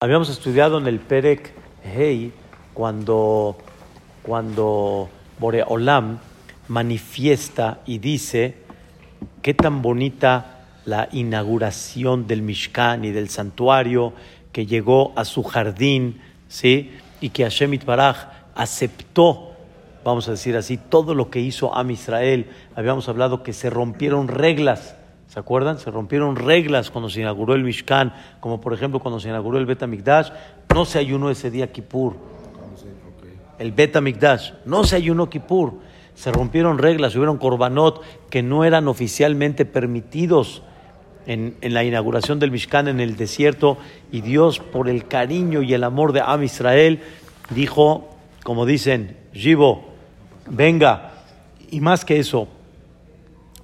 Habíamos estudiado en el Perek Hei cuando, cuando Boreolam manifiesta y dice qué tan bonita la inauguración del Mishkan y del santuario que llegó a su jardín, ¿sí? Y que Hashem Itbaraj aceptó, vamos a decir así, todo lo que hizo Am Israel. Habíamos hablado que se rompieron reglas ¿Se acuerdan? Se rompieron reglas cuando se inauguró el Mishkan, como por ejemplo cuando se inauguró el Bet Mikdash, no se ayunó ese día Kippur. El Bet Mikdash, no se ayunó Kippur. Se rompieron reglas, hubieron korbanot que no eran oficialmente permitidos en, la inauguración del Mishkan en el desierto y Dios por el cariño y el amor de Am Israel dijo, como dicen, Jibo, venga, y más que eso,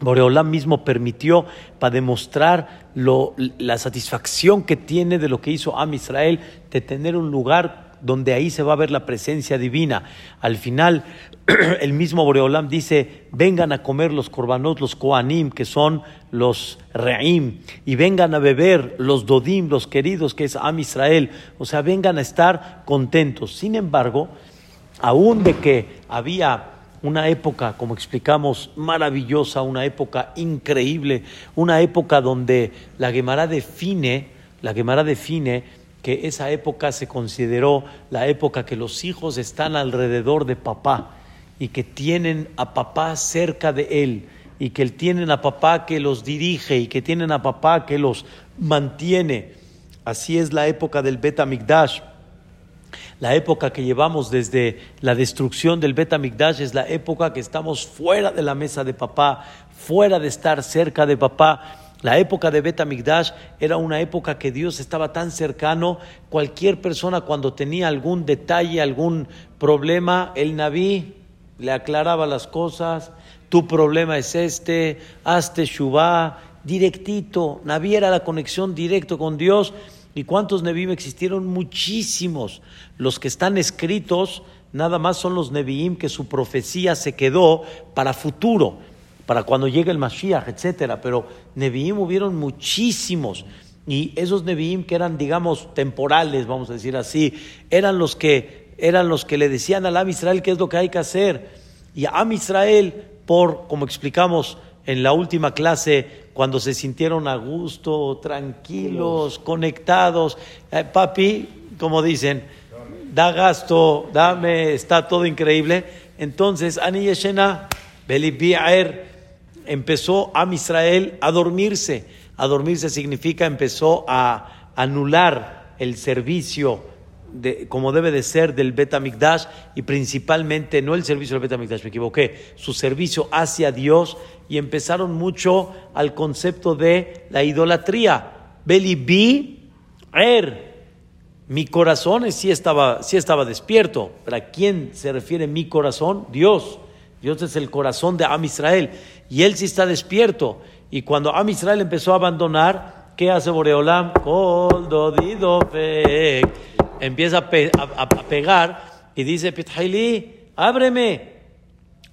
Boreolam mismo permitió para demostrar la satisfacción que tiene de lo que hizo Am Israel, de tener un lugar donde ahí se va a ver la presencia divina. Al final, el mismo Boreolam dice, vengan a comer los korbanot, los koanim, que son los reim, y vengan a beber los dodim, los queridos, que es Am Israel. O sea, vengan a estar contentos. Sin embargo, aún de que había una época, como explicamos, maravillosa, una época increíble, una época donde la Gemara define, la Gemara define que esa época se consideró la época que los hijos están alrededor de papá y que tienen a papá cerca de él y que tienen a papá que los dirige y que tienen a papá que los mantiene. Así es la época del Bet Amigdash la época que llevamos desde la destrucción del Bet es la época que estamos fuera de la mesa de papá, fuera de estar cerca de papá. La época de Bet era una época que Dios estaba tan cercano, cualquier persona cuando tenía algún detalle, algún problema, el Naví le aclaraba las cosas, tu problema es este, hazte Shubá, directito, Naví era la conexión directo con Dios ¿Y cuántos Nevi'im existieron? Muchísimos. Los que están escritos nada más son los Nevi'im que su profecía se quedó para futuro, para cuando llegue el Mashiach, etcétera. Pero Nevi'im hubieron muchísimos. Y esos Nevi'im que eran, digamos, temporales, vamos a decir así, eran los que, eran los que le decían al Am Israel qué es lo que hay que hacer. Y a Am Israel, por, como explicamos en la última clase, cuando se sintieron a gusto, tranquilos, conectados. Eh, papi, como dicen, da gasto, dame, está todo increíble. Entonces, Ani Yeshena, empezó a Israel a dormirse. A dormirse significa empezó a anular el servicio como debe de ser del Betamikdash y principalmente no el servicio del Betamikdash, me equivoqué, su servicio hacia Dios y empezaron mucho al concepto de la idolatría. Beli er. Mi corazón sí estaba, sí estaba despierto. ¿Para quién se refiere mi corazón? Dios. Dios es el corazón de Am Israel. Y él sí está despierto. Y cuando Am Israel empezó a abandonar, ¿qué hace Boreolam? Empieza a, pegar y dice, Pithaili, ábreme.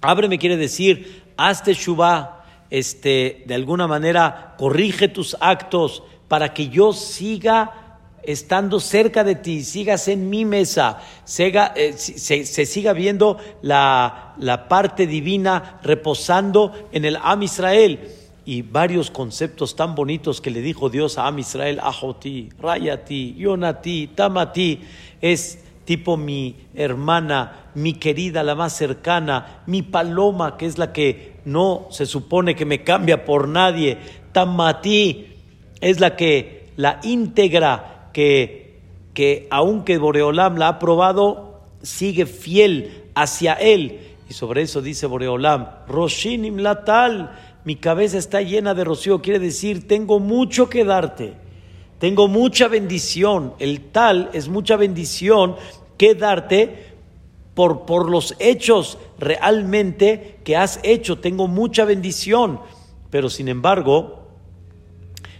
Ábreme quiere decir, hazte Shubá, este, de alguna manera corrige tus actos para que yo siga estando cerca de ti, sigas en mi mesa, eh, se, siga viendo la, la, parte divina reposando en el Am Israel. Y varios conceptos tan bonitos que le dijo Dios a Am Israel, Ajoti, Rayati, Yonati, Tamati, es tipo mi hermana, mi querida, la más cercana, mi paloma, que es la que no se supone que me cambia por nadie, Tamati es la que la íntegra, que, que aunque Boreolam la ha probado, sigue fiel hacia él. Y sobre eso dice Boreolam, Roshinim Latal, mi cabeza está llena de rocío, quiere decir, tengo mucho que darte. Tengo mucha bendición. El tal es mucha bendición que darte por, por los hechos realmente que has hecho. Tengo mucha bendición. Pero sin embargo,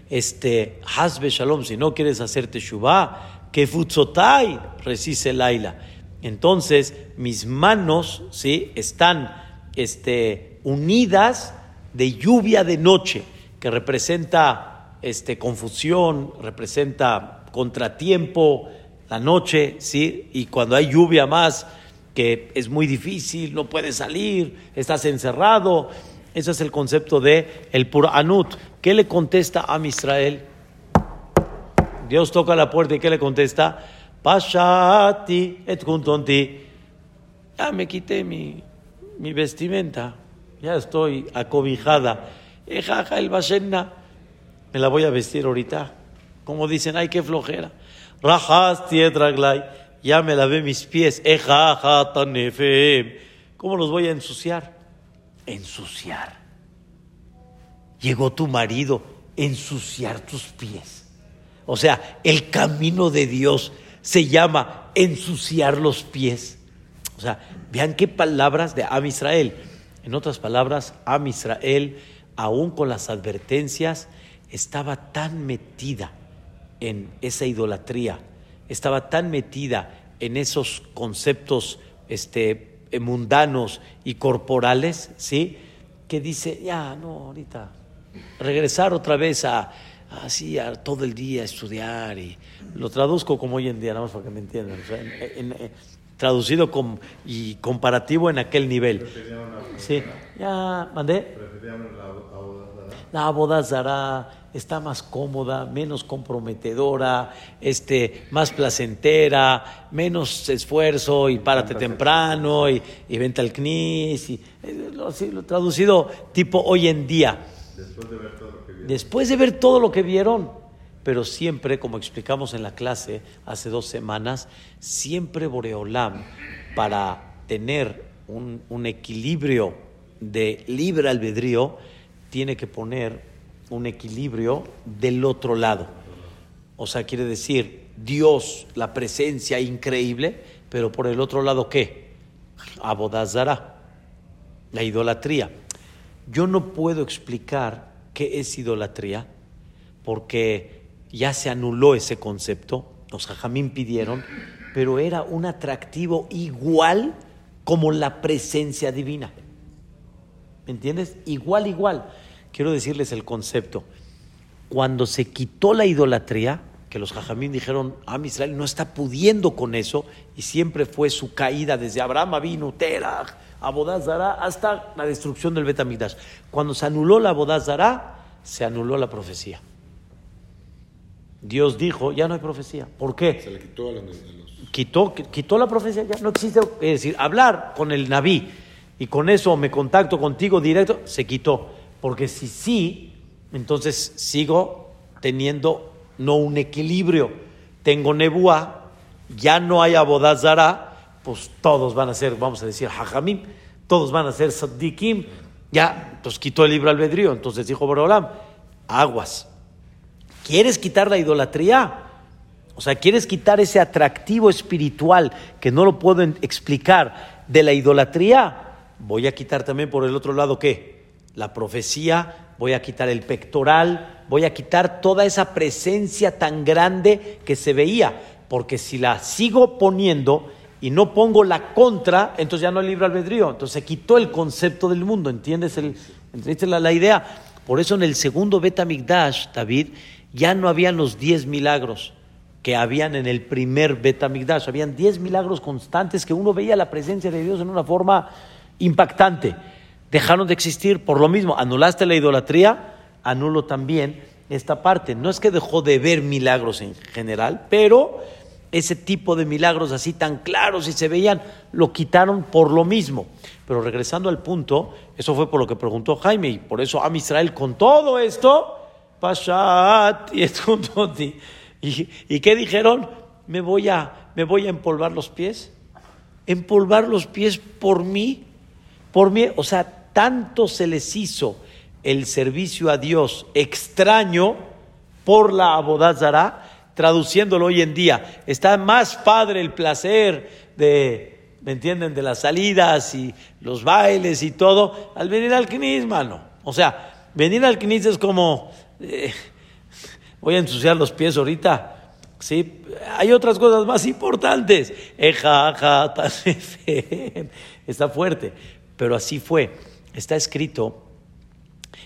este, Hasbe Shalom, si no quieres hacerte Shubá, que futzotai, resiste Laila. Entonces, mis manos, ¿sí? Están este, unidas de lluvia de noche, que representa este, confusión, representa contratiempo, la noche, ¿sí? Y cuando hay lluvia más, que es muy difícil, no puedes salir, estás encerrado. Ese es el concepto de el Puranut. ¿Qué le contesta a Israel? Dios toca la puerta y ¿qué le contesta? Pashati et juntonti. Ya me quité mi, mi vestimenta, ya estoy acobijada. Ejaja el bashenna, me la voy a vestir ahorita. Como dicen, ay, qué flojera. Rajas tiedraglay, ya me lavé mis pies. Ejaja tanefem. ¿Cómo los voy a ensuciar? Ensuciar. Llegó tu marido, ensuciar tus pies. O sea, el camino de Dios se llama ensuciar los pies. O sea, vean qué palabras de Am Israel. En otras palabras, Am Israel, aún con las advertencias, estaba tan metida en esa idolatría, estaba tan metida en esos conceptos este, mundanos y corporales, ¿sí? Que dice, ya, no, ahorita, regresar otra vez a, así todo el día estudiar y lo traduzco como hoy en día, nada más para que me entiendan. Traducido y comparativo en aquel nivel. Sí, ya mandé. La boda zara está más cómoda, menos comprometedora, este, más placentera, menos esfuerzo y párate temprano y, y vente al CNIS. Y, eh, lo traducido tipo hoy en día. Después de ver todo lo que vieron. Después de ver todo lo que vieron. Pero siempre, como explicamos en la clase hace dos semanas, siempre Boreolam, para tener un, un equilibrio de libre albedrío, tiene que poner un equilibrio del otro lado. O sea, quiere decir, Dios, la presencia increíble, pero por el otro lado, ¿qué? Abodazara, la idolatría. Yo no puedo explicar qué es idolatría porque ya se anuló ese concepto, los jajamín pidieron, pero era un atractivo igual como la presencia divina. ¿Me entiendes? Igual, igual. Quiero decirles el concepto. Cuando se quitó la idolatría, que los jajamín dijeron, ah, Israel no está pudiendo con eso, y siempre fue su caída desde Abraham, vino Terach, Abodazara hasta la destrucción del Betamigdash. Cuando se anuló la Abodazara, se anuló la profecía. Dios dijo, ya no hay profecía. ¿Por qué? Se le quitó a los... Quitó, quitó la profecía, ya no existe. Es decir, hablar con el Naví y con eso me contacto contigo directo, se quitó. Porque si sí, entonces sigo teniendo no un equilibrio. Tengo Nebuá, ya no hay Abodazara pues todos van a ser, vamos a decir, hajamim, todos van a ser saddikim, ya, entonces quitó el libro albedrío, entonces dijo Borolam, aguas, ¿quieres quitar la idolatría? O sea, ¿quieres quitar ese atractivo espiritual que no lo puedo explicar de la idolatría? Voy a quitar también por el otro lado, ¿qué? La profecía, voy a quitar el pectoral, voy a quitar toda esa presencia tan grande que se veía, porque si la sigo poniendo, y no pongo la contra, entonces ya no hay libre albedrío. Entonces se quitó el concepto del mundo, ¿entiendes, el, la, la, idea? Por eso en el segundo Betamigdash, David, ya no habían los diez milagros que habían en el primer Betamigdash. Habían diez milagros constantes que uno veía la presencia de Dios en una forma impactante. Dejaron de existir por lo mismo. Anulaste la idolatría, anulo también esta parte. No es que dejó de ver milagros en general, pero ese tipo de milagros así tan claros y se veían, lo quitaron por lo mismo. Pero regresando al punto, eso fue por lo que preguntó Jaime, y por eso Am Israel con todo esto, Pashat y ¿Y, ¿Y qué dijeron? Me voy, a, me voy a empolvar los pies. Empolvar los pies por mí, por mí, o sea, tanto se les hizo el servicio a Dios extraño por la abodazara traduciéndolo hoy en día. Está más padre el placer de, ¿me entienden?, de las salidas y los bailes y todo, al venir al Knis, mano. O sea, venir al Knis es como, eh, voy a ensuciar los pies ahorita. Sí, hay otras cosas más importantes. Está fuerte, pero así fue. Está escrito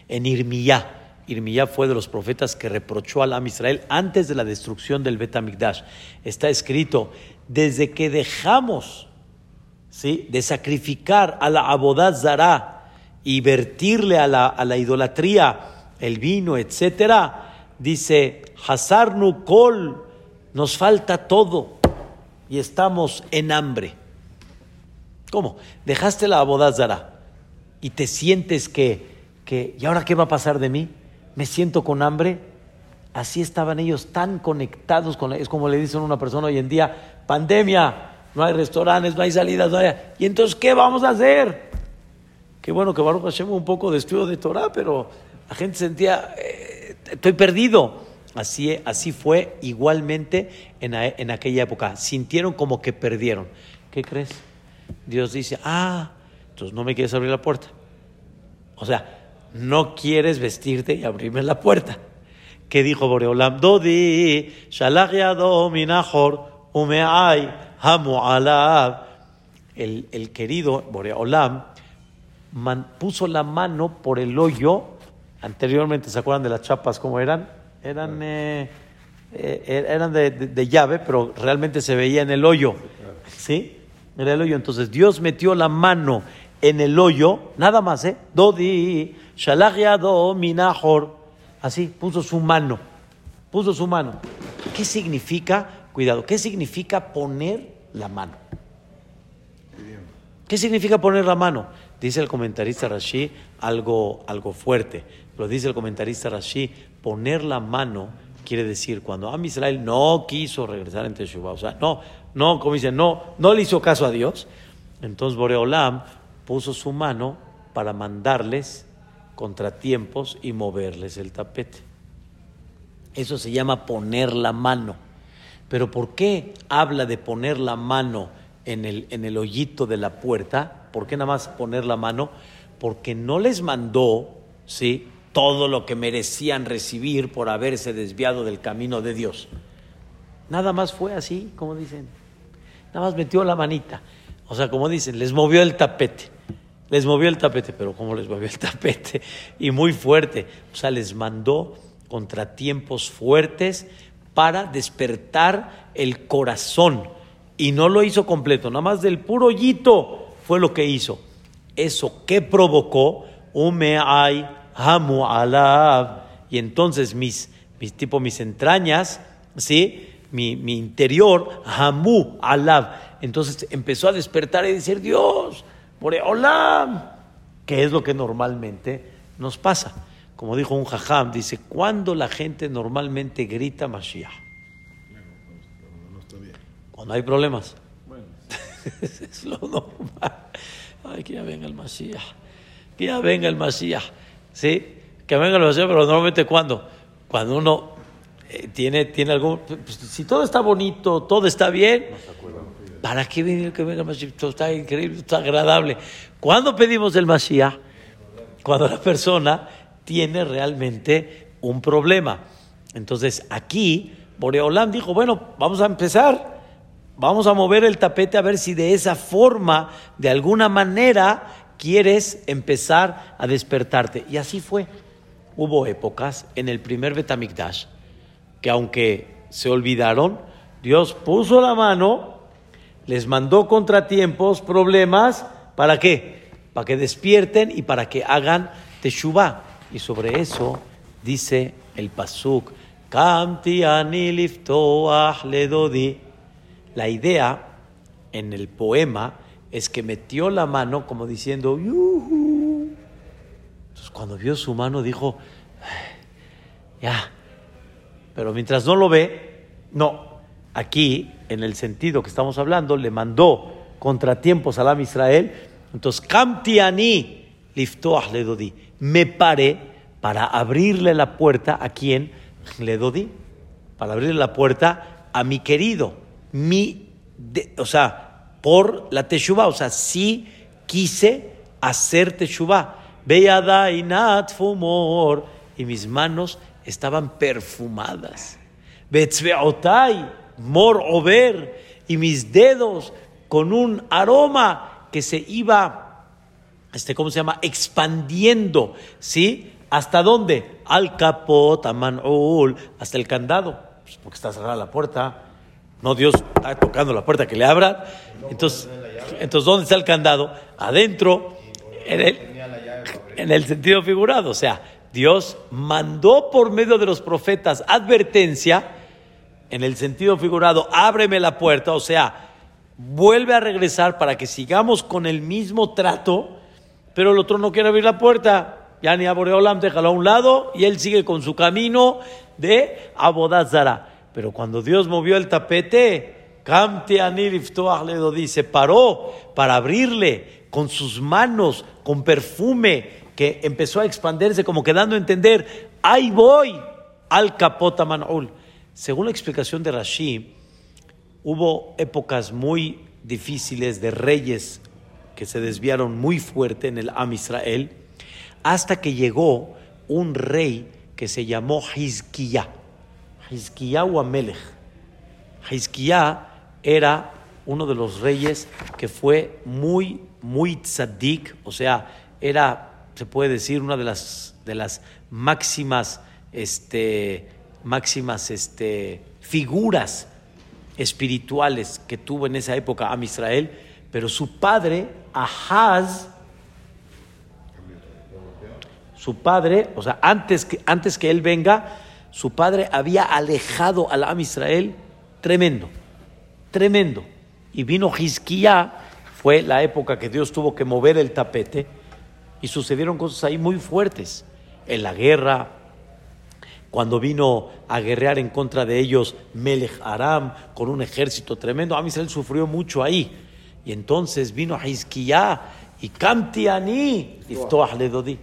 en Irmiyá, Irmiyá fue de los profetas que reprochó al Am Israel antes de la destrucción del Bet Amikdash. Está escrito, desde que dejamos ¿sí? de sacrificar a la abodaz Zara y vertirle a la, a la idolatría el vino, etcétera, dice, Hazarnu Kol, nos falta todo y estamos en hambre. ¿Cómo? Dejaste la abodaz Zara y te sientes que, que, ¿y ahora qué va a pasar de mí? me siento con hambre. Así estaban ellos tan conectados con es como le dicen a una persona hoy en día, pandemia, no hay restaurantes, no hay salidas, no hay... ¿Y entonces qué vamos a hacer? Qué bueno que Baruch Hashem un poco de estudio de Torah, pero la gente sentía, eh, estoy perdido. Así, así fue igualmente en, en aquella época. Sintieron como que perdieron. ¿Qué crees? Dios dice, ah, entonces no me quieres abrir la puerta. O sea, no quieres vestirte y abrirme la puerta. ¿Qué dijo Boreolam? Dodi, minahor, umeay, alab. El querido Boreolam puso la mano por el hoyo. Anteriormente, ¿se acuerdan de las chapas cómo eran? Eran, eh, eh, eran de, llave, pero realmente se veía en el hoyo. ¿Sí? En el hoyo. Entonces Dios metió la mano en el hoyo, nada más, ¿eh? Dodi, Shalach minahor. Así, puso su mano. Puso su mano. ¿Qué significa? Cuidado, ¿qué significa poner la mano? ¿Qué significa poner la mano? Dice el comentarista Rashi algo, algo fuerte. Lo dice el comentarista Rashi, poner la mano quiere decir cuando Am Israel no quiso regresar en Teshuvah, o sea, no, no, como dicen, no, no le hizo caso a Dios, entonces Boreolam puso su mano para mandarles contratiempos y moverles el tapete. Eso se llama poner la mano. Pero ¿por qué habla de poner la mano en el, en el hoyito de la puerta? ¿Por qué nada más poner la mano? Porque no les mandó, ¿sí? Todo lo que merecían recibir por haberse desviado del camino de Dios. Nada más fue así, como dicen. Nada más metió la manita. O sea, como dicen, les movió el tapete. Les movió el tapete, pero ¿cómo les movió el tapete? Y muy fuerte. O sea, les mandó contratiempos fuertes para despertar el corazón. Y no lo hizo completo, nada más del puro hoyito fue lo que hizo. Eso que provocó, ay hamu alab. Y entonces mis, mis tipo mis entrañas, ¿sí? Mi, mi interior, hamu alab. Entonces empezó a despertar y decir, Dios, hola, que es lo que normalmente nos pasa. Como dijo un jajam, dice, cuando la gente normalmente grita Mashiach? Cuando hay problemas. es lo normal. Ay, que ya venga el Mashiach. Que ya venga el Mashiach. ¿Sí? Que venga el Mashiach, pero normalmente cuando? Cuando uno eh, tiene, tiene algún... Pues, si todo está bonito, todo está bien, ¿Para qué venir que venga el Mashiach? está increíble, está agradable. ¿Cuándo pedimos el Mashiach? Cuando la persona tiene realmente un problema. Entonces aquí Boreolam dijo, bueno, vamos a empezar, vamos a mover el tapete a ver si de esa forma, de alguna manera, quieres empezar a despertarte. Y así fue. Hubo épocas en el primer Betamikdash que aunque se olvidaron, Dios puso la mano les mandó contratiempos, problemas, ¿para qué? Para que despierten y para que hagan teshuvah. Y sobre eso dice el pasuk, La idea en el poema es que metió la mano como diciendo. Entonces cuando vio su mano dijo, ya, pero mientras no lo ve, no, aquí, en el sentido que estamos hablando, le mandó contratiempos a la Israel. Entonces, Kamtiani liftoah le dodi. Me paré para abrirle la puerta a quien le dodi, para abrirle la puerta a mi querido, mi, o sea, por la teshuva, o sea, sí quise hacer teshuva. Fumor y mis manos estaban perfumadas. Betzveotai mor over y mis dedos con un aroma que se iba, este, ¿cómo se llama? Expandiendo, ¿sí? ¿Hasta dónde? Al capot, a manul, hasta el candado. Pues porque está cerrada la puerta. No, Dios está tocando la puerta que le abra. Entonces, entonces ¿dónde está el candado? Adentro, en el, en el sentido figurado. O sea, Dios mandó por medio de los profetas advertencia, en el sentido figurado, ábreme la puerta, o sea, vuelve a regresar para que sigamos con el mismo trato, pero el otro no quiere abrir la puerta. Ya ni Aboreolam déjalo a un lado y él sigue con su camino de Abodazara. Pero cuando Dios movió el tapete, Anir se paró para abrirle con sus manos, con perfume, que empezó a expandirse como que dando a entender, ahí voy al capota manul. Según la explicación de Rashi, hubo épocas muy difíciles de reyes que se desviaron muy fuerte en el Am Israel, hasta que llegó un rey que se llamó Hizkiah. Hizkiah o Amelech. Hizkiah era uno de los reyes que fue muy, muy tzadik, o sea, era se puede decir, una de las, de las máximas, este, máximas este, figuras espirituales que tuvo en esa época Am Israel, pero su padre, Ahaz, su padre, o sea, antes que, antes que él venga, su padre había alejado al Am Israel tremendo, tremendo. Y vino Hizquía, fue la época que Dios tuvo que mover el tapete y sucedieron cosas ahí muy fuertes. En la guerra, cuando vino a guerrear en contra de ellos Melech Aram con un ejército tremendo, Amisrael sufrió mucho ahí. Y entonces vino a Hizquiyá y Kamtiani, Ledodi.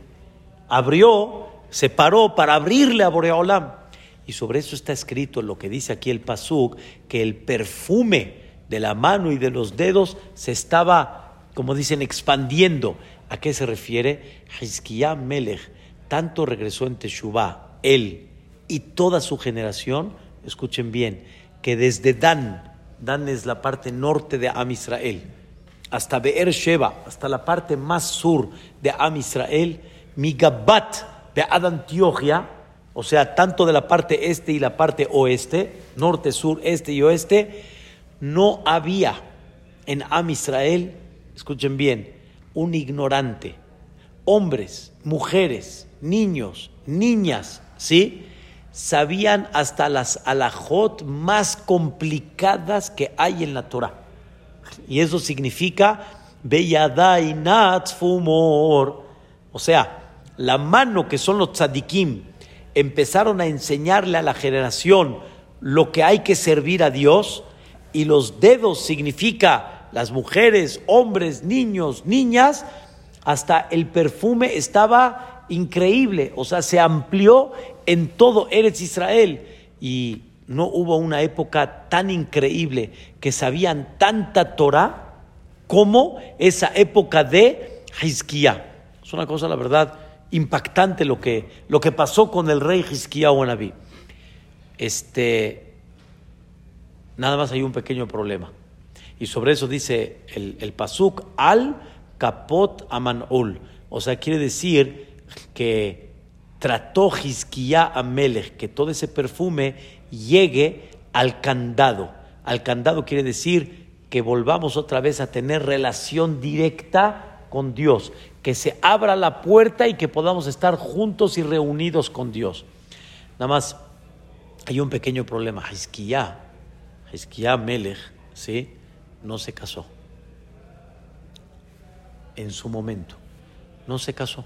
Abrió, se paró para abrirle a Boreolam. Y sobre eso está escrito lo que dice aquí el Pasuk, que el perfume de la mano y de los dedos se estaba, como dicen, expandiendo. ¿A qué se refiere? Hizkiah Melech tanto regresó en Teshuvah, él y toda su generación, escuchen bien, que desde Dan, Dan es la parte norte de Am Israel, hasta Be'er Sheba, hasta la parte más sur de Am Israel, Migabat de Antioquia, o sea, tanto de la parte este y la parte oeste, norte, sur, este y oeste, no había en Am Israel, escuchen bien, un ignorante. Hombres, mujeres, niños, niñas, ¿sí? Sabían hasta las alajot más complicadas que hay en la Torah. Y eso significa fumor. O sea, la mano que son los tzadikim empezaron a enseñarle a la generación lo que hay que servir a Dios y los dedos significa las mujeres, hombres, niños, niñas, hasta el perfume estaba increíble, o sea, se amplió en todo Eretz Israel y no hubo una época tan increíble que sabían tanta Torah como esa época de Hizquía. Es una cosa, la verdad, impactante lo que, lo que pasó con el rey Hizquía o Anabí. Este, nada más hay un pequeño problema. Y sobre eso dice el, el pasuk al kapot amanul. O sea, quiere decir que trató Hizquiyá Amelech que todo ese perfume llegue al candado. Al candado quiere decir que volvamos otra vez a tener relación directa con Dios, que se abra la puerta y que podamos estar juntos y reunidos con Dios. Nada más hay un pequeño problema. Hizquiyá, Hizquiyá Melech, ¿sí? no se casó. En su momento, no se casó.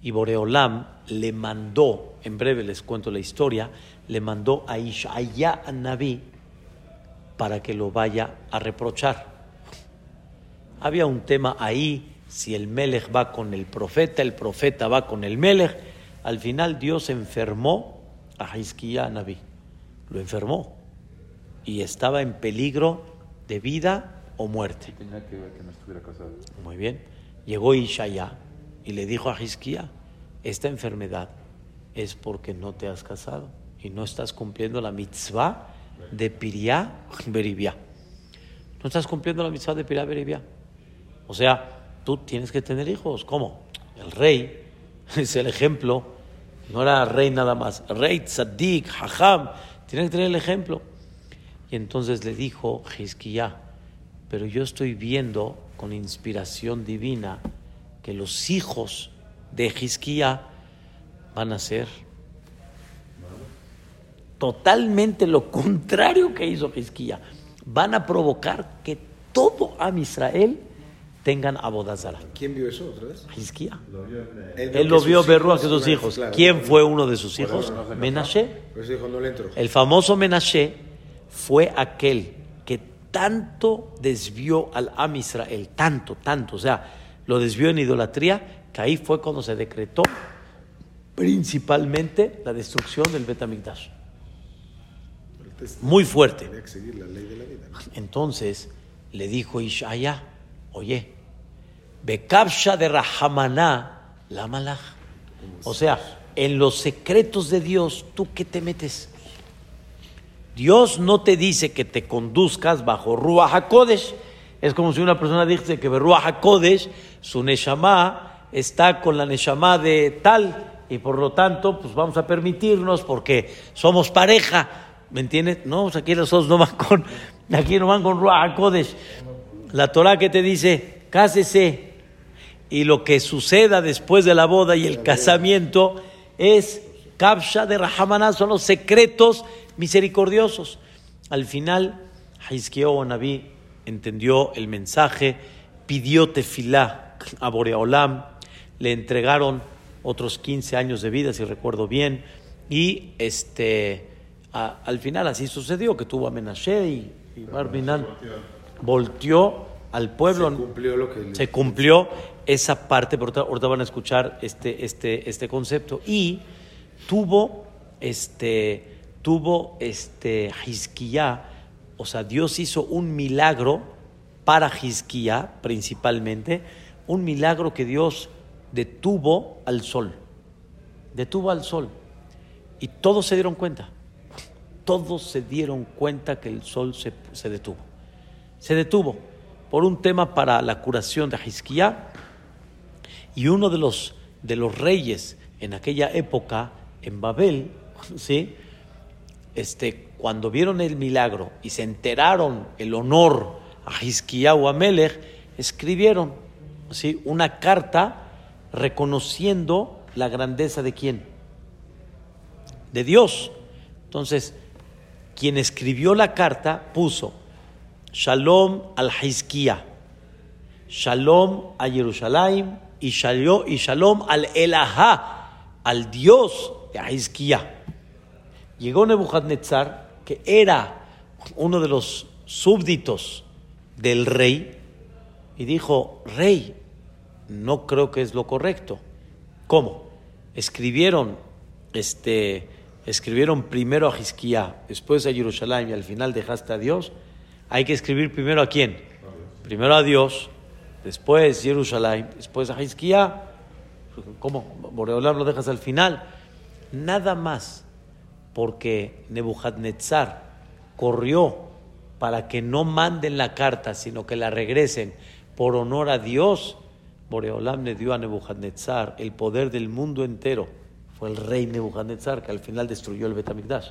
Y Boreolam le mandó, en breve les cuento la historia, le mandó a Ishaya a Naví para que lo vaya a reprochar. Había un tema ahí, si el Melech va con el profeta, el profeta va con el Melech. Al final Dios enfermó a Hizkiya Naví, lo enfermó y estaba en peligro de vida o muerte. Tenía que ver que no estuviera casado. Muy bien. Llegó Ishaya y le dijo a Hizquía, esta enfermedad es porque no te has casado y no estás cumpliendo la mitzvah de Piriá Beribia. No estás cumpliendo la mitzvah de Piriá Beribia. O sea, tú tienes que tener hijos. ¿Cómo? El rey Es el ejemplo. No era rey nada más. Rey, tzaddik, hajam. Tiene que tener el ejemplo. Y entonces le dijo Hizquiyá, pero yo estoy viendo con inspiración divina que los hijos de Hizquiyá van a ser totalmente lo contrario que hizo Hizquiyá. Van a provocar que todo Am Israel tengan abodazara. ¿Quién vio eso otra vez? Hizquiyá. Él lo vio Berruach que sus hijos. ¿Quién fue uno de sus hijos? Menashe. El famoso Menashe fue aquel que tanto desvió al Am Israel, tanto, tanto, o sea, lo desvió en idolatría, que ahí fue cuando se decretó principalmente la destrucción del Betamigdash. Muy fuerte. Entonces le dijo Ishaya, oye, Bekabsha de Rahamaná la malaj. O sea, en los secretos de Dios, ¿tú qué te metes? Dios no te dice que te conduzcas bajo Ruach HaKodesh. Es como si una persona dice que Ruach HaKodesh, su Neshama, está con la Neshama de tal, y por lo tanto, pues vamos a permitirnos porque somos pareja. ¿Me entiendes? No, pues aquí los dos no van con, aquí no van con Ruach. La Torah que te dice, cásese, y lo que suceda después de la boda y el casamiento es Kabsha de Rahamaná, son los secretos misericordiosos. Al final, Hizkiyahu Naví entendió el mensaje, pidió tefilá a Boreolam, le entregaron otros 15 años de vida, si recuerdo bien, y este, a- al final así sucedió, que tuvo a Menashe y, y Barminan volteó al pueblo. Se cumplió lo que Se cumplió esa parte, ahorita, ahorita van a escuchar este, este, este concepto. Y tuvo este, tuvo este Hizquiyá, o sea, Dios hizo un milagro para Hizquiyá principalmente, un milagro que Dios detuvo al sol, detuvo al sol. Y todos se dieron cuenta, todos se dieron cuenta que el sol se, se detuvo. Se detuvo por un tema para la curación de Hizquiyá y uno de los, de los reyes en aquella época, en Babel, ¿sí? este, cuando vieron el milagro y se enteraron el honor a Hizquiyá o a Melech, escribieron ¿sí? una carta reconociendo la grandeza de quién? De Dios. Entonces, quien escribió la carta puso Shalom al Hizquiyá, Shalom a Jerusalén y Shalom, al Elahá, al Dios de Hizquiyá. Llegó Nebuchadnezzar, que era uno de los súbditos del rey, y dijo, rey, no creo que es lo correcto. ¿Cómo? Escribieron, este, escribieron primero a Hizquiyá, después a Jerusalén y al final dejaste a Dios. Hay que escribir primero a quién? Primero a Dios, después Jerusalén, después a Hizquiyá. ¿Cómo? Boreolam lo dejas al final. Nada más porque Nebuchadnezzar corrió para que no manden la carta, sino que la regresen por honor a Dios. Boreolam le dio a Nebuchadnezzar el poder del mundo entero. Fue el rey Nebuchadnezzar que al final destruyó el Betamigdash.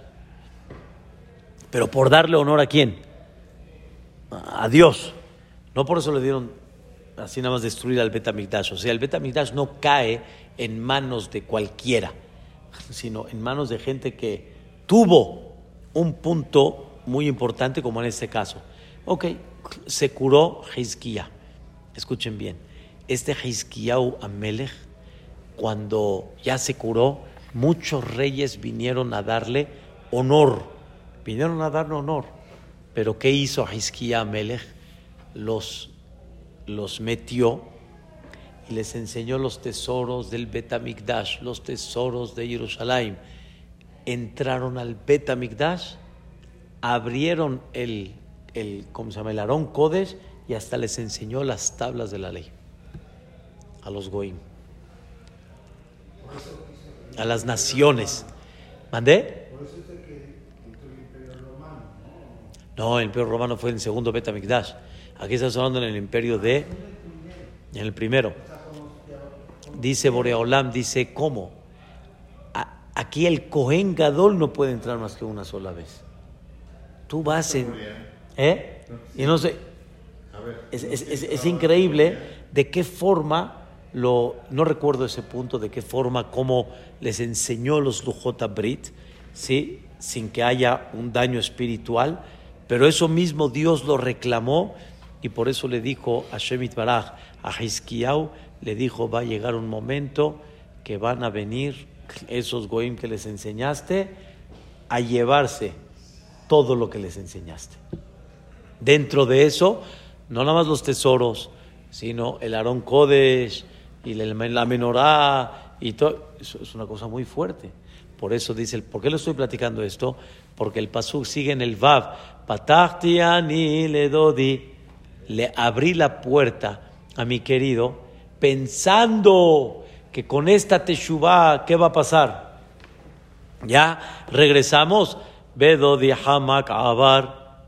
Pero por darle honor a quién? A Dios. No por eso le dieron así nada más destruir al Betamigdash. O sea, el Betamigdash no cae en manos de cualquiera, sino en manos de gente que tuvo un punto muy importante, como en este caso. Ok, se curó Hizquiyá. Escuchen bien, este Hizquiyahu Amelech, cuando ya se curó, muchos reyes vinieron a darle honor, vinieron a darle honor. Pero ¿qué hizo Hizquiyá Amelech? Los, los metió y les enseñó los tesoros del Betamigdash, los tesoros de Jerusalén. Entraron al Betamigdash, abrieron el, el, ¿cómo se llama? Kodesh y hasta les enseñó las tablas de la ley a los Goim, a las naciones. ¿Mandé? No, el imperio romano fue en el segundo Betamigdash. Aquí estamos hablando en el imperio de. En el primero. dice Boreolam, dice, ¿cómo? A- aquí el Cohen Gadol no puede entrar más que una sola vez. Tú vas en... ¿Eh? Y no sé, es- es- es increíble de qué forma, lo, no recuerdo ese punto, de qué forma, cómo les enseñó los Lujota Brit, ¿sí? sin que haya un daño espiritual, pero eso mismo Dios lo reclamó y por eso le dijo a Shemit Baraj, a Hizkiyahu, le dijo, va a llegar un momento que van a venir esos goim que les enseñaste a llevarse todo lo que les enseñaste. Dentro de eso, no nada más los tesoros, sino el Aarón Kodesh y la menorá y todo. Eso es una cosa muy fuerte. Por eso dice, ¿por qué le estoy platicando esto? Porque el pasuk sigue en el Vav. Patachti ani le dodi. Le abrí la puerta a mi querido pensando que con esta teshuvah, ¿qué va a pasar? Ya regresamos. Vedo de Hamak Abar.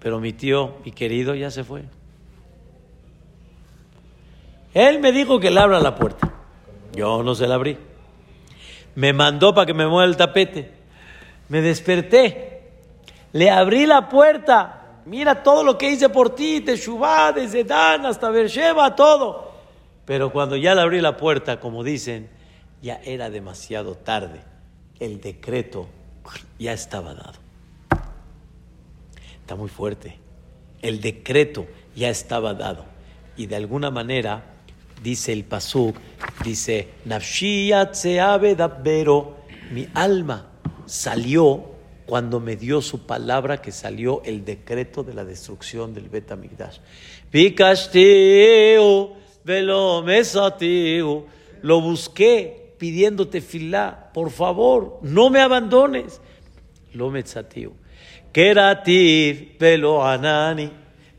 Pero mi tío, mi querido, ya se fue. Él me dijo que le abra la puerta. Yo no se la abrí. Me mandó para que me mueva el tapete. Me desperté. Le abrí la puerta. Mira todo lo que hice por ti, Teshuvah, desde Dan hasta Beersheba, todo. Pero cuando ya le abrí la puerta, como dicen, ya era demasiado tarde. El decreto ya estaba dado. Está muy fuerte. El decreto ya estaba dado. Y de alguna manera, dice el Pasuk, dice, Nafshi yatseabe dabbero", mi alma salió cuando me dio su palabra que salió el decreto de la destrucción del Bet Amigdash. Vikashteu velo mesateu. Lo busqué pidiéndote filá, por favor, no me abandones. Lo metzatiu. Kerativ velo anani.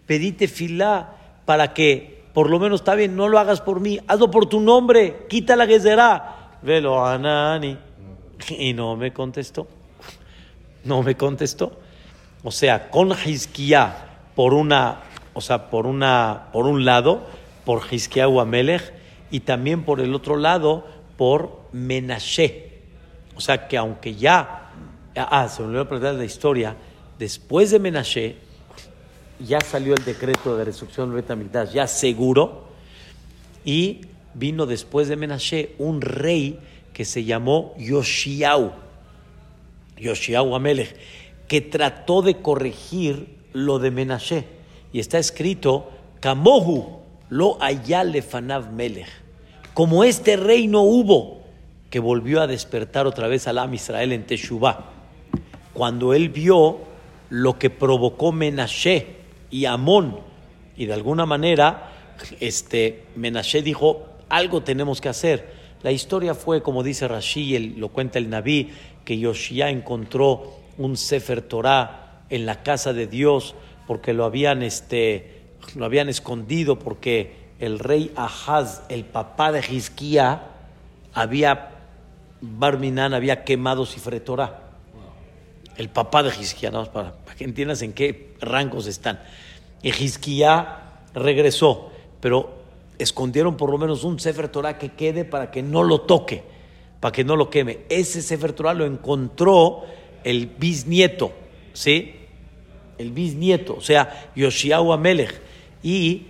Pedite filá para que, por lo menos está bien, no lo hagas por mí, hazlo por tu nombre, quita la gezerá. Velo anani. Y no me contestó. No me contestó. O sea, con Hizquía por una, o sea, por una, por un lado, por Hizquía Amelech, y también por el otro lado, por Menashe. O sea, que aunque ya, ah, se me olvidó preguntar la historia, después de Menashe, ya salió el decreto de destrucción del Betamigdash, ya seguro, y vino después de Menashe un rey que se llamó Yoshiau, Yoshiau Amelech, que trató de corregir lo de Menashe. Y está escrito, Kamohu lo ayale fanav melech. Como este rey no hubo, que volvió a despertar otra vez al Am Israel en Teshuvah. Cuando él vio lo que provocó Menashe y Amón, y de alguna manera, este, Menashe dijo, algo tenemos que hacer. La historia fue, como dice Rashi, el- lo cuenta el Naví, que Yoshia encontró un Sefer Torah en la casa de Dios porque lo habían, este, lo habían escondido porque el rey Ahaz, el papá de Hizquía, había, Barminan había quemado Sefer Torah. El papá de Hizquía, nada más para, para que entiendas en qué rangos están. Y Hizquía regresó, pero escondieron por lo menos un Sefer Torah que quede para que no lo toque, para que no lo queme. Ese Sefer Torah lo encontró el bisnieto, ¿sí? El bisnieto, o sea, Yoshiau Amelech. Y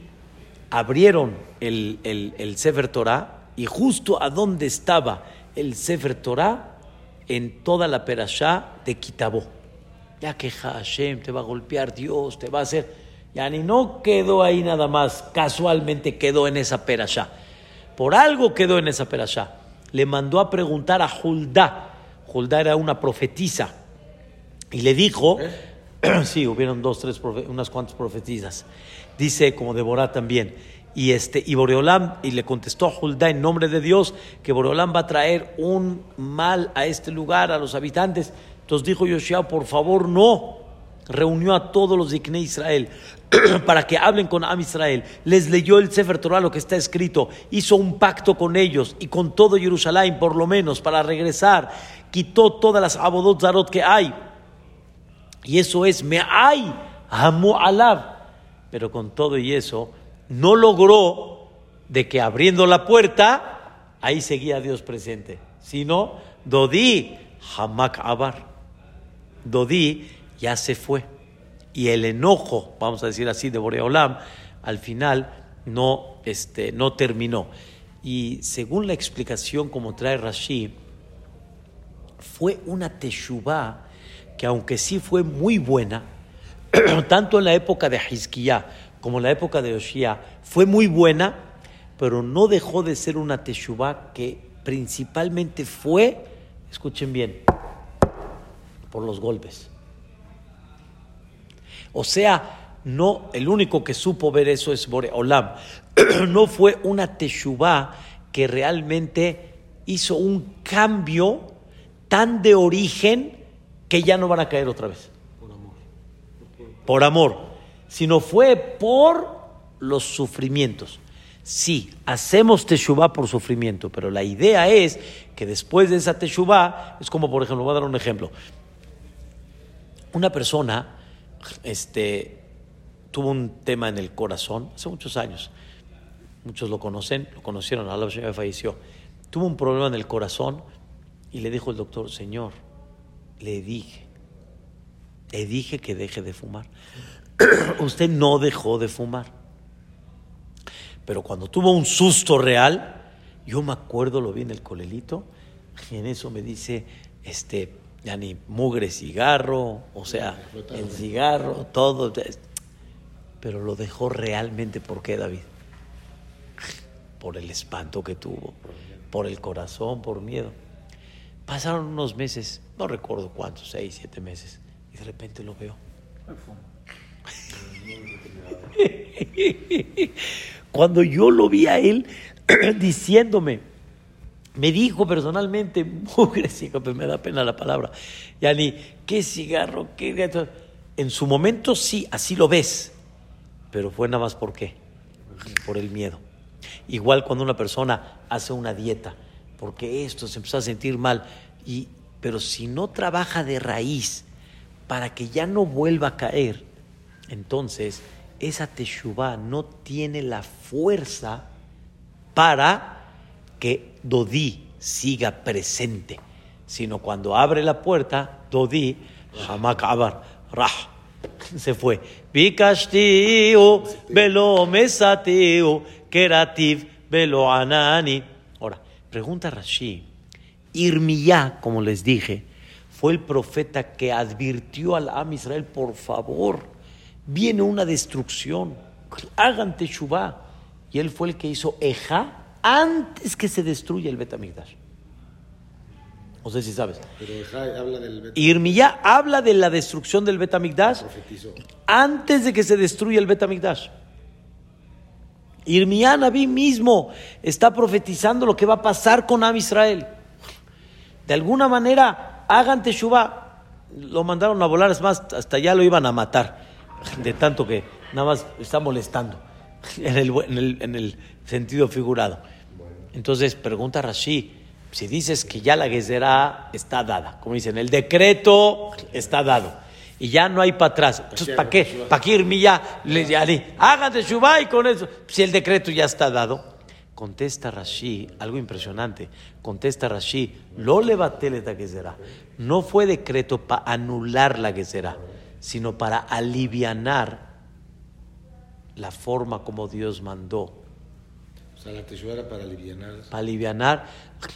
abrieron el, el, el Sefer Torah y justo a donde estaba el Sefer Torah, en toda la perashá de Kitabó. Ya que Hashem te va a golpear, Dios te va a hacer. Ya ni no quedó ahí nada más, casualmente quedó en esa perashá. Por algo quedó en esa perashá. Le mandó a preguntar a Huldá. Huldá era una profetisa. Y le dijo, sí, hubieron dos, tres, unas cuantas profetizas. Dice, como Deborah también. Y, este, y Boreolam, y le contestó a Huldá en nombre de Dios, que Boreolam va a traer un mal a este lugar, a los habitantes. Entonces dijo Yoshua, por favor, no. Reunió a todos los de Israel para que hablen con Am Israel. Les leyó el Sefer Torah, lo que está escrito. Hizo un pacto con ellos y con todo Jerusalén, por lo menos, para regresar. Quitó todas las abodot zarot que hay. Y eso es Me'ay Hamu Alab. Pero con todo y eso, no logró de que abriendo la puerta ahí seguía Dios presente. Si no, Dodi, Hamak Abar. Dodi ya se fue. Y el enojo, vamos a decir así, de Boreolam, al final no, este, no terminó. Y según la explicación como trae Rashi, fue una teshuvah que aunque sí fue muy buena, tanto en la época de Hizkiah como en la época de Oshia, fue muy buena, pero no dejó de ser una teshuvah que principalmente fue, escuchen bien, por los golpes. O sea, no, el único que supo ver eso es Boreolam. no fue una teshuvah que realmente hizo un cambio tan de origen que ya no van a caer otra vez. Por amor. Por amor. Sino fue por los sufrimientos. Sí, hacemos teshuvah por sufrimiento, pero la idea es que después de esa teshuvah, es como por ejemplo, voy a dar un ejemplo. Una persona este, tuvo un tema en el corazón hace muchos años. Muchos lo conocen, lo conocieron, Allah falleció. Tuvo un problema en el corazón y le dijo el doctor, Señor, le dije, le dije que deje de fumar. Usted no dejó de fumar. Pero cuando tuvo un susto real, yo me acuerdo, lo vi en el colelito, y en eso me dice, este, ya ni mugre cigarro, o sea, el cigarro, todo. Pero lo dejó realmente, ¿por qué, David? Por el espanto que tuvo, por el corazón, por miedo. Pasaron unos meses, no recuerdo cuántos, seis, siete meses, y de repente lo veo. Cuando yo lo vi a él diciéndome, me dijo personalmente, mugre cigarro, me da pena la palabra, Yani, ¿qué cigarro? ¿Qué? En su momento sí, así lo ves, pero fue nada más por qué, por el miedo. Igual cuando una persona hace una dieta, porque esto se empezó a sentir mal. Y, pero si no trabaja de raíz para que ya no vuelva a caer, entonces esa teshuva no tiene la fuerza para que Dodi siga presente, sino cuando abre la puerta, Dodi, Hamakabar, Rah, se fue. Vikashtiu, velo mesateu, kerativ, velo anani. Pregunta Rashi, Irmiyá, como les dije, fue el profeta que advirtió al Am Israel, por favor, viene una destrucción, hagan Teshuvah. Y él fue el que hizo Eja antes que se destruya el Betamigdash. No sé si sabes. Pero habla del Irmiyá habla de la destrucción del Betamigdash antes de que se destruya el Betamigdash. Irmián Naví mismo está profetizando lo que va a pasar con Am Israel. De alguna manera, hagan Teshuvah. Lo mandaron a volar, es más, hasta ya lo iban a matar, de tanto que nada más está molestando, en el, en el, sentido figurado. Entonces, pregunta Rashi, si dices que ya la Gezerá está dada, como dicen, el decreto está dado y ya no hay para atrás. Entonces, ¿para qué? ¿Para qué irme ya? Hágate Shubá y con eso. Si el decreto ya está dado. Contesta Rashi, algo impresionante. Contesta Rashi, lo levatele que será. No fue decreto para anular la que será, sino para alivianar la forma como Dios mandó. Sea, la teshuva era para alivianar. Para alivianar,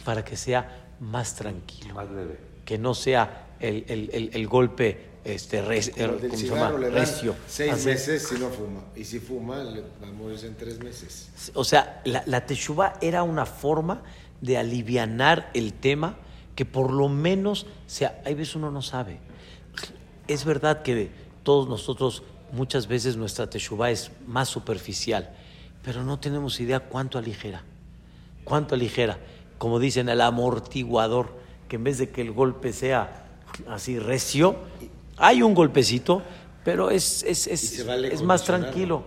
para que sea más tranquilo. Más leve. Que no sea el, el, el golpe este, res, ¿cómo se llama? recio. Seis meses si no fuma. Y si fuma, le va a morir en tres meses. O sea, la, la teshuva era una forma de alivianar el tema que por lo menos, o sea, hay veces uno no sabe. Es verdad que todos nosotros muchas veces nuestra teshuva es más superficial, pero no tenemos idea cuánto aligera. Cuánto aligera. Como dicen, el amortiguador, que en vez de que el golpe sea así recio, hay un golpecito, pero es, es, es, es más tranquilo.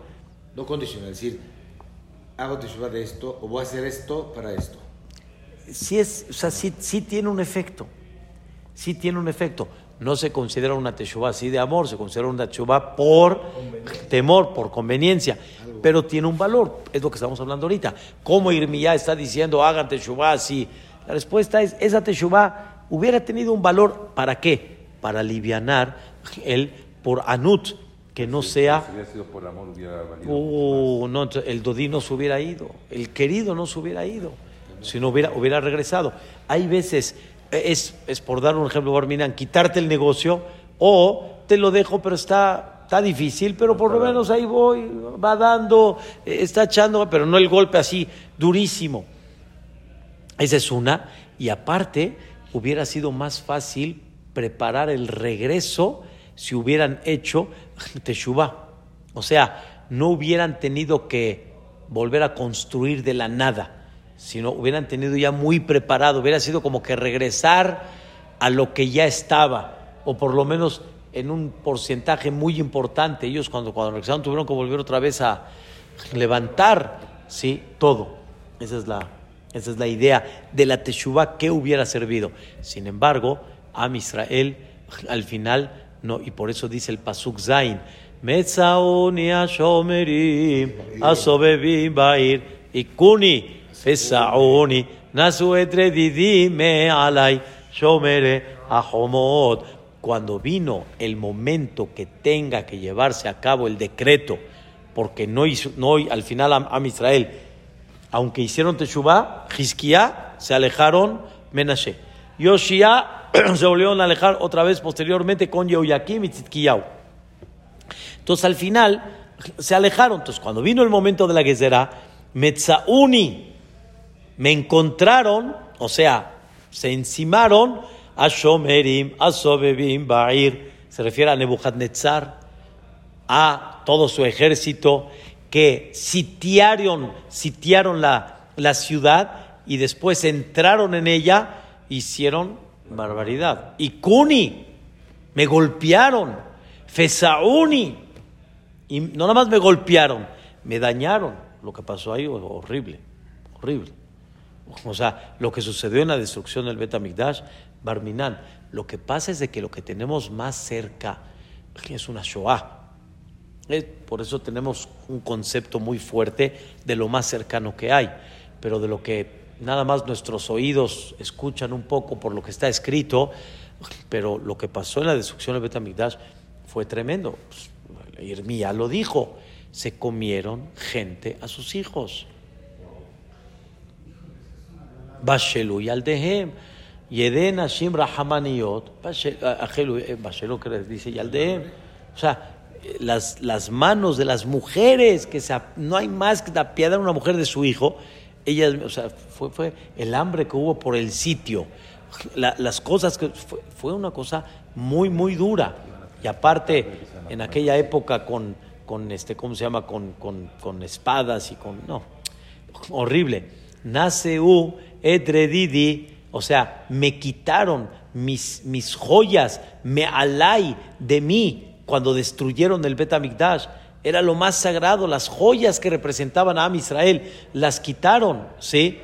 No condicional, es decir, hago teshuva de esto o voy a hacer esto para esto. Sí, es, o sea, sí, sí tiene un efecto. Sí tiene un efecto. No se considera una teshuva así de amor, se considera una teshuva por temor, por conveniencia. Pero tiene un valor, es lo que estamos hablando ahorita. ¿Cómo ya está diciendo, hagan Teshuvah así? La respuesta es, esa Teshuvah hubiera tenido un valor, ¿para qué? Para alivianar el por Anut, que no sea... Si hubiera sido por amor, hubiera valido Oh, no, el Dodí no se hubiera ido, el querido no se hubiera ido, si no hubiera, hubiera regresado. Hay veces, es, es por dar un ejemplo, Barminan, quitarte el negocio o te lo dejo, pero está, está difícil, pero por lo menos ahí voy, va dando, está echando, pero no el golpe así durísimo. Esa es una. Y aparte, hubiera sido más fácil preparar el regreso si hubieran hecho Teshuvah. O sea, no hubieran tenido que volver a construir de la nada, sino hubieran tenido ya muy preparado, hubiera sido como que regresar a lo que ya estaba, o por lo menos en un porcentaje muy importante. Ellos cuando, cuando regresaron tuvieron que volver otra vez a levantar, ¿sí? Todo. Esa es la, esa es la idea de la Teshuvah que hubiera servido. Sin embargo, a Israel al final no, y por eso dice el Pasuk Zain, Asobebim Bair, Ikuni, Fesaoni, Nasu alay, Shomere Ahomot. Cuando vino el momento que tenga que llevarse a cabo el decreto, porque no hizo, no, al final a, Israel, aunque hicieron Teshuvah, Hizkiah se alejaron Menashe. Yoshia se volvieron a alejar otra vez posteriormente con Yehoyakim y. Entonces al final se alejaron. Entonces cuando vino el momento de la Gezerá, Metzauni me encontraron, o sea, se encimaron a Shomerim, a Sobebim, Ba'ir, se refiere a Nebuchadnezzar, a todo su ejército que sitiaron, sitiaron la, la ciudad y después entraron en ella, hicieron Barbaridad. Y Kuni, me golpearon. Fesauni. Y no nada más me golpearon, me dañaron. Lo que pasó ahí horrible, horrible. O sea, lo que sucedió en la destrucción del Betamigdash, Barminan. Lo que pasa es de que lo que tenemos más cerca es una Shoah. Por eso tenemos un concepto muy fuerte de lo más cercano que hay. Pero de lo que nada más nuestros oídos escuchan un poco por lo que está escrito, pero lo que pasó en la destrucción del Betamigdash fue tremendo. Irmía lo dijo, se comieron gente a sus hijos. Bashelu y Aldehem, Yeden Hashim Rahamaniot, dice Yaldehem, o sea, las, las manos de las mujeres, que no hay más que la piedad de una mujer de su hijo, ella, o sea, fue, fue el hambre que hubo por el sitio, las cosas que fue, una cosa muy, muy dura. Y aparte, en aquella época con, con este, ¿cómo se llama? Con, con, con espadas y con, no, horrible. Naseu edredidi, o sea, me quitaron mis, mis joyas, me alay de mí cuando destruyeron el Betamigdash era lo más sagrado, las joyas que representaban a Am Israel, las quitaron, ¿sí?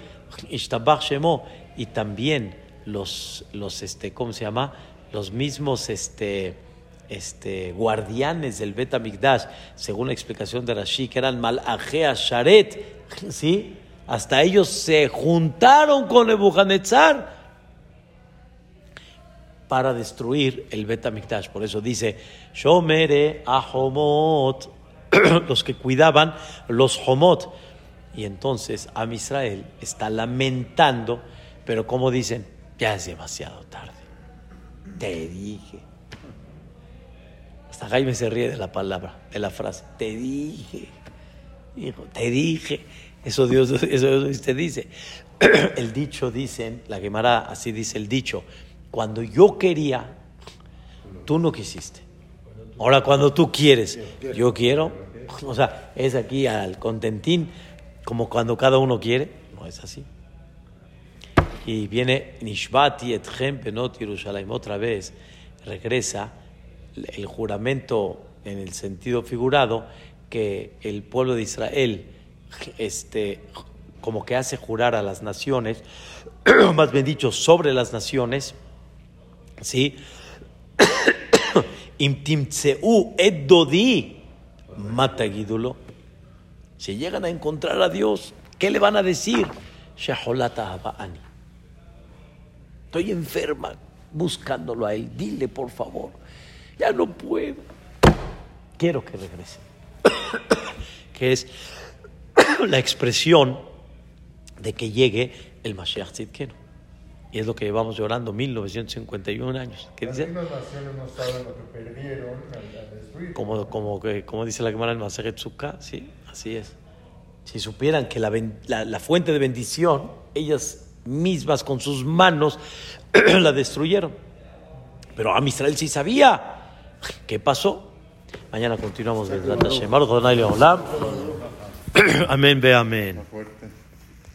Y también los, los este, ¿cómo se llama? Los mismos, este, este, guardianes del Bet Amigdash, según la explicación de Rashi, que eran Malajea Sharet, ¿sí? Hasta ellos se juntaron con Nebuchadnezzar para destruir el Bet Amigdash. Por eso dice, Shomere Ahomot los que cuidaban los homot. Y entonces Am Israel está lamentando, pero como dicen, ya es demasiado tarde. Te dije. Hasta Jaime se ríe de la palabra, de la frase. Te dije. Hijo, te dije. Eso Dios, eso dice. El dicho dicen, la quemará, así dice el dicho. Cuando yo quería, tú no quisiste. Ahora cuando tú quieres, yo quiero, o sea, es aquí al contentín, como cuando cada uno quiere, no es así. Y viene Nishbati etchem penot Yerushalayim, otra vez regresa el juramento en el sentido figurado que el pueblo de Israel este, como que hace jurar a las naciones, más bien dicho, sobre las naciones, ¿sí? Imtimtseu edodi mata Si llegan a encontrar a Dios, ¿qué le van a decir? Ani. Estoy enferma buscándolo a él. Dile, por favor. Ya no puedo. Quiero que regrese. que es la expresión de que llegue el Mashiach Tzidkenu. Y es lo que llevamos llorando 1951 años. ¿Qué dice? Las naciones no saben lo que perdieron al, Como, como, como dice la Gemara en Maseret sí, así es. Si supieran que la, la, la, fuente de bendición, ellas mismas con sus manos la destruyeron. Pero a Israel sí sabía. ¿Qué pasó? Mañana continuamos. Amém, bem, amém.